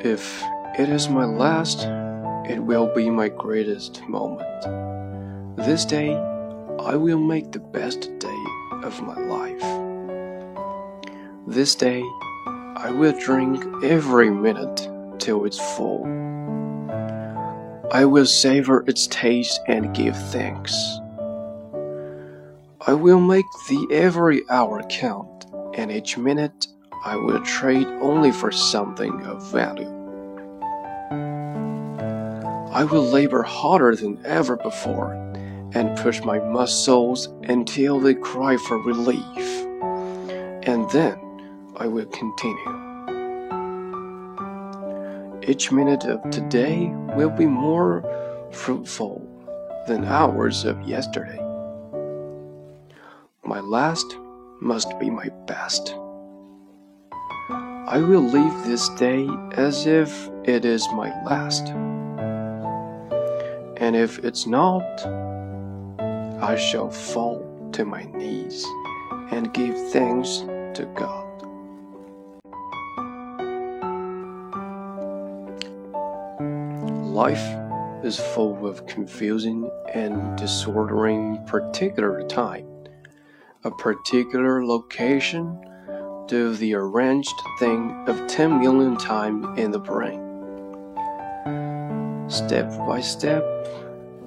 If it is my last, it will be my greatest moment. This day, I will make the best day of my life. This day, I will drink every minute till it's full. I will savor its taste and give thanks. I will make the every hour count, and each minute I will trade only for something of value. I will labor harder than ever before and push my muscles until they cry for relief. And then I will continue. Each minute of today will be more fruitful than hours of yesterday. My last must be my best. I will leave this day as if it is my last. And if it's not, I shall fall to my knees and give thanks to God. Life is full of confusing and disordering particular time, a particular location, do the arranged thing of 10 million times in the brain. Step by step,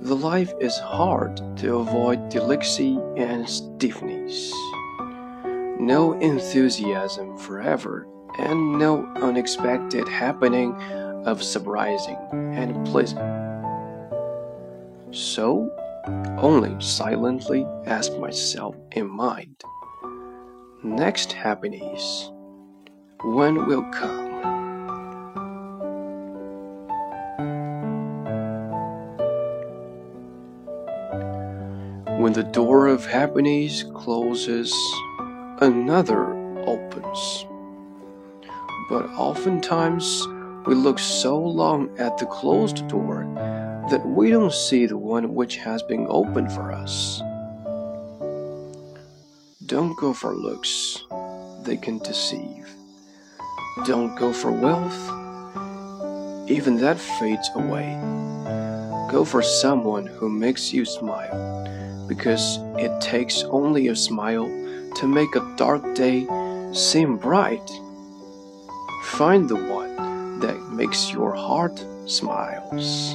the life is hard to avoid delicacy and stiffness. No enthusiasm forever, and no unexpected happening of surprising and pleasant. So, only silently ask myself in mind next happiness, when will come? When the door of happiness closes, another opens. But oftentimes, we look so long at the closed door that we don't see the one which has been opened for us. Don't go for looks, they can deceive. Don't go for wealth, even that fades away. Go for someone who makes you smile, because it takes only a smile to make a dark day seem bright. Find the one that makes your heart smiles.